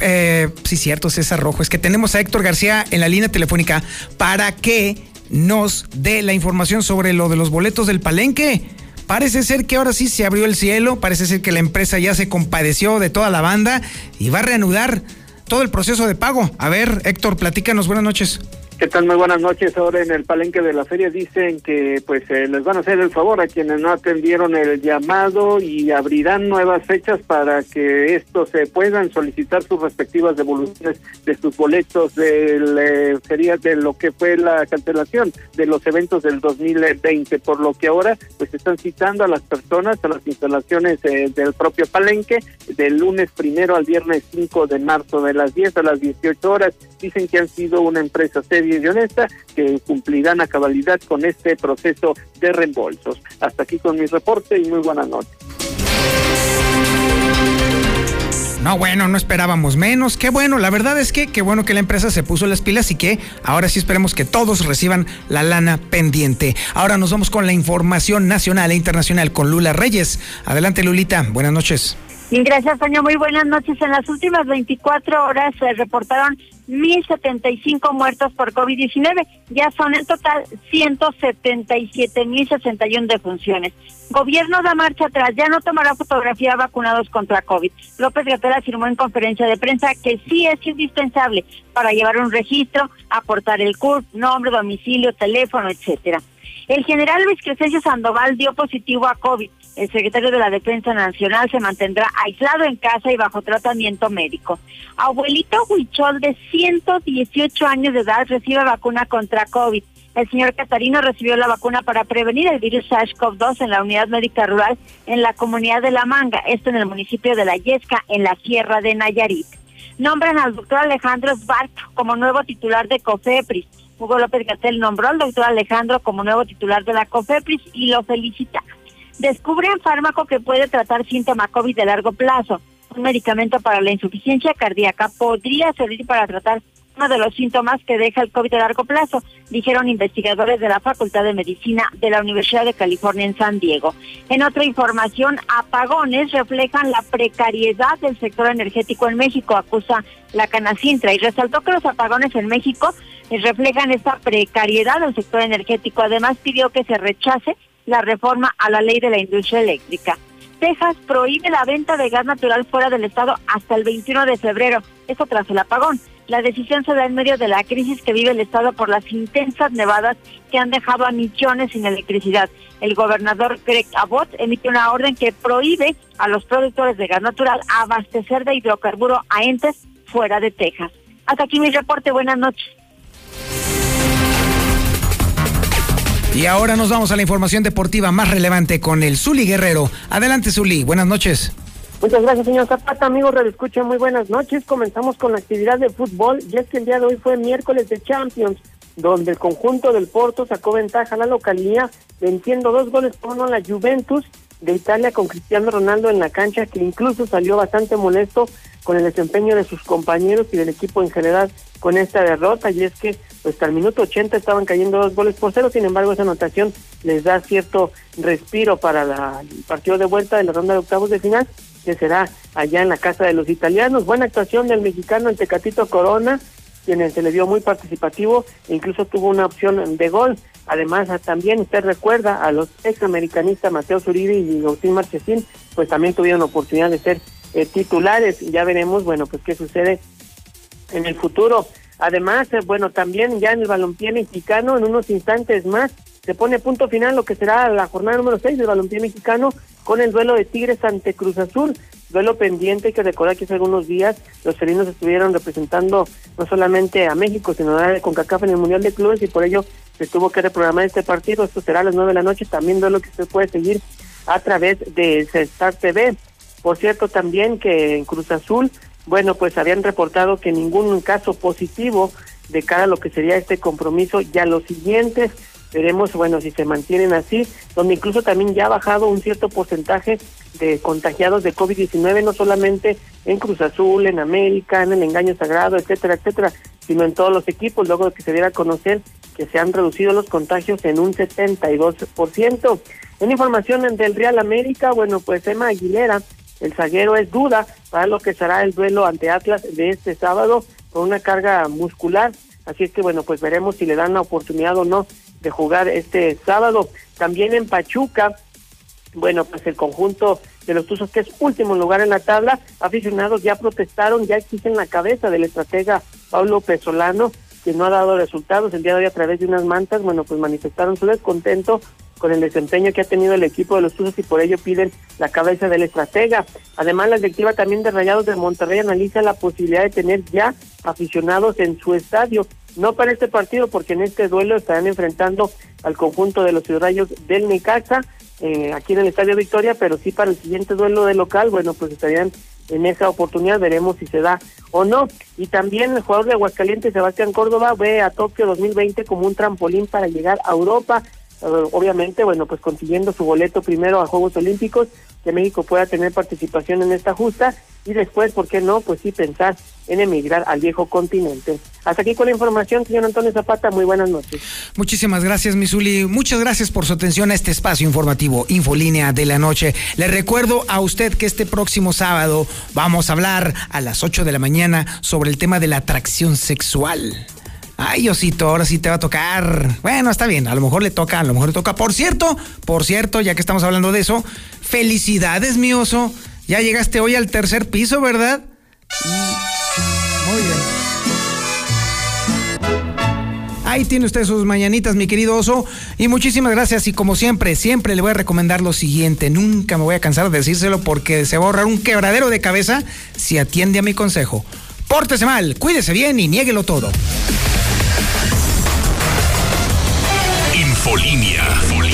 eh, sí, cierto, César Rojo, es que tenemos a Héctor García en la línea telefónica para que nos dé la información sobre lo de los boletos del palenque. Parece ser que ahora sí se abrió el cielo, parece ser que la empresa ya se compadeció de toda la banda y va a reanudar todo el proceso de pago. A ver, Héctor, platícanos, buenas noches. ¿Qué tal? Muy buenas noches. Ahora en el palenque de la feria dicen que pues eh, les van a hacer el favor a quienes no atendieron el llamado y abrirán nuevas fechas para que estos se puedan solicitar sus respectivas devoluciones de sus boletos del eh, de lo que fue la cancelación de los eventos del 2020, por lo que ahora pues están citando a las personas a las instalaciones eh, del propio palenque del lunes primero al viernes 5 de marzo de las 10 a las 18 horas. Dicen que han sido una empresa seria y honesta que cumplirán a cabalidad con este proceso de reembolsos. Hasta aquí con mi reporte y muy buenas noches. No, bueno, no esperábamos menos. Qué bueno, la verdad es que qué bueno que la empresa se puso las pilas y que ahora sí esperemos que todos reciban la lana pendiente. Ahora nos vamos con la información nacional e internacional con Lula Reyes. Adelante, Lulita. Buenas noches. Gracias, Toño. Muy buenas noches. En las últimas 24 horas se reportaron 1.075 muertos por COVID-19. Ya son en total 177.061 defunciones. Gobierno da marcha atrás, ya no tomará fotografía vacunados contra COVID. López Gatel afirmó en conferencia de prensa que sí es indispensable para llevar un registro, aportar el CURP, nombre, domicilio, teléfono, etcétera. El general Luis Crescencio Sandoval dio positivo a COVID. El secretario de la Defensa Nacional se mantendrá aislado en casa y bajo tratamiento médico. Abuelito Huichol, de 118 años de edad, recibe vacuna contra COVID. El señor Catarino recibió la vacuna para prevenir el virus SARS-CoV-2 en la unidad médica rural en la comunidad de La Manga, esto en el municipio de La Yesca, en la Sierra de Nayarit. Nombran al doctor Alejandro Svark como nuevo titular de COFEPRIS. Hugo López Gatel nombró al doctor Alejandro como nuevo titular de la COFEPRIS y lo felicita. Descubren fármaco que puede tratar síntoma COVID de largo plazo. Un medicamento para la insuficiencia cardíaca podría servir para tratar uno de los síntomas que deja el COVID de largo plazo, dijeron investigadores de la Facultad de Medicina de la Universidad de California en San Diego. En otra información, apagones reflejan la precariedad del sector energético en México, acusa la Canacintra, y resaltó que los apagones en México reflejan esta precariedad del sector energético. Además, pidió que se rechace la reforma a la ley de la industria eléctrica. Texas prohíbe la venta de gas natural fuera del estado hasta el 21 de febrero, eso tras el apagón. La decisión se da en medio de la crisis que vive el estado por las intensas nevadas que han dejado a millones sin electricidad. El gobernador Greg Abbott emite una orden que prohíbe a los productores de gas natural abastecer de hidrocarburo a entes fuera de Texas. Hasta aquí mi reporte. Buenas noches. Y ahora nos vamos a la información deportiva más relevante con el Zuli Guerrero. Adelante, Zuli. Buenas noches. Muchas gracias, señor Zapata. Amigos, Radio Escucha, muy buenas noches. Comenzamos con la actividad de fútbol. Y es que el día de hoy fue miércoles de Champions, donde el conjunto del Porto sacó ventaja a la localía, venciendo dos goles por uno a la Juventus de Italia con Cristiano Ronaldo en la cancha, que incluso salió bastante molesto con el desempeño de sus compañeros y del equipo en general con esta derrota. Y es que, pues, hasta el minuto 80 estaban cayendo dos goles por cero. Sin embargo, esa anotación les da cierto respiro para la, el partido de vuelta de la ronda de octavos de final que será allá en la casa de los italianos. Buena actuación del mexicano ante Catito Corona, quien se le dio muy participativo e incluso tuvo una opción de gol. Además, también usted recuerda a los ex americanistas Mateo Zuribe y Agustín Marchesín, pues también tuvieron oportunidad de ser eh, titulares. Ya veremos, bueno, pues qué sucede en el futuro. Además, eh, bueno, también ya en el balompié mexicano, en unos instantes más, se pone punto final lo que será la jornada número 6 del balompié mexicano con el duelo de Tigres ante Cruz Azul. Duelo pendiente que recordar que hace algunos días los felinos estuvieron representando no solamente a México, sino a CONCACAF en el Mundial de Clubes y por ello se tuvo que reprogramar este partido. Esto será a las 9 de la noche. También duelo que usted puede seguir a través de Star TV. Por cierto, también que en Cruz Azul, bueno, pues habían reportado que ningún caso positivo de cara a lo que sería este compromiso. Ya los siguientes veremos, bueno, si se mantienen así, donde incluso también ya ha bajado un cierto porcentaje de contagiados de COVID-19, no solamente en Cruz Azul, en América, en el Engaño Sagrado, etcétera, etcétera, sino en todos los equipos, luego de que se diera a conocer que se han reducido los contagios en un 72%. En información del Real América, bueno, pues Emma Aguilera, el zaguero es duda para lo que será el duelo ante Atlas de este sábado con una carga muscular. Así es que bueno, pues veremos si le dan la oportunidad o no de jugar este sábado. También en Pachuca, bueno, pues el conjunto de los Tuzos, que es último lugar en la tabla, aficionados ya protestaron, ya exigen la cabeza del estratega Pablo Pesolano, que no ha dado resultados el día de hoy a través de unas mantas, bueno, pues manifestaron su descontento con el desempeño que ha tenido el equipo de los Tuzos y por ello piden la cabeza del estratega. Además, la directiva también de Rayados de Monterrey analiza la posibilidad de tener ya aficionados en su estadio. No para este partido, porque en este duelo estarán enfrentando al conjunto de los Rayos del Necaxa, eh, aquí en el Estadio Victoria, pero sí para el siguiente duelo de local, bueno, pues estarían en esa oportunidad, veremos si se da o no. Y también el jugador de Aguascalientes, Sebastián Córdoba, ve a Tokio 2020 como un trampolín para llegar a Europa. Eh, obviamente, bueno, pues consiguiendo su boleto primero a Juegos Olímpicos, que México pueda tener participación en esta justa y después, ¿por qué no? Pues sí pensar en emigrar al viejo continente. Hasta aquí con la información, señor Antonio Zapata, muy buenas noches. Muchísimas gracias, Misuli. Muchas gracias por su atención a este espacio informativo, Infolínea de la Noche. Le recuerdo a usted que este próximo sábado vamos a hablar a las 8 de la mañana sobre el tema de la atracción sexual. Ay, Osito, ahora sí te va a tocar. Bueno, está bien, a lo mejor le toca, a lo mejor le toca. Por cierto, por cierto, ya que estamos hablando de eso, felicidades, mi oso. Ya llegaste hoy al tercer piso, ¿verdad? Muy bien. Ahí tiene usted sus mañanitas, mi querido oso. Y muchísimas gracias. Y como siempre, siempre le voy a recomendar lo siguiente. Nunca me voy a cansar de decírselo porque se va a ahorrar un quebradero de cabeza si atiende a mi consejo. Pórtese mal, cuídese bien y niéguelo todo. Infolinia. Infolinia.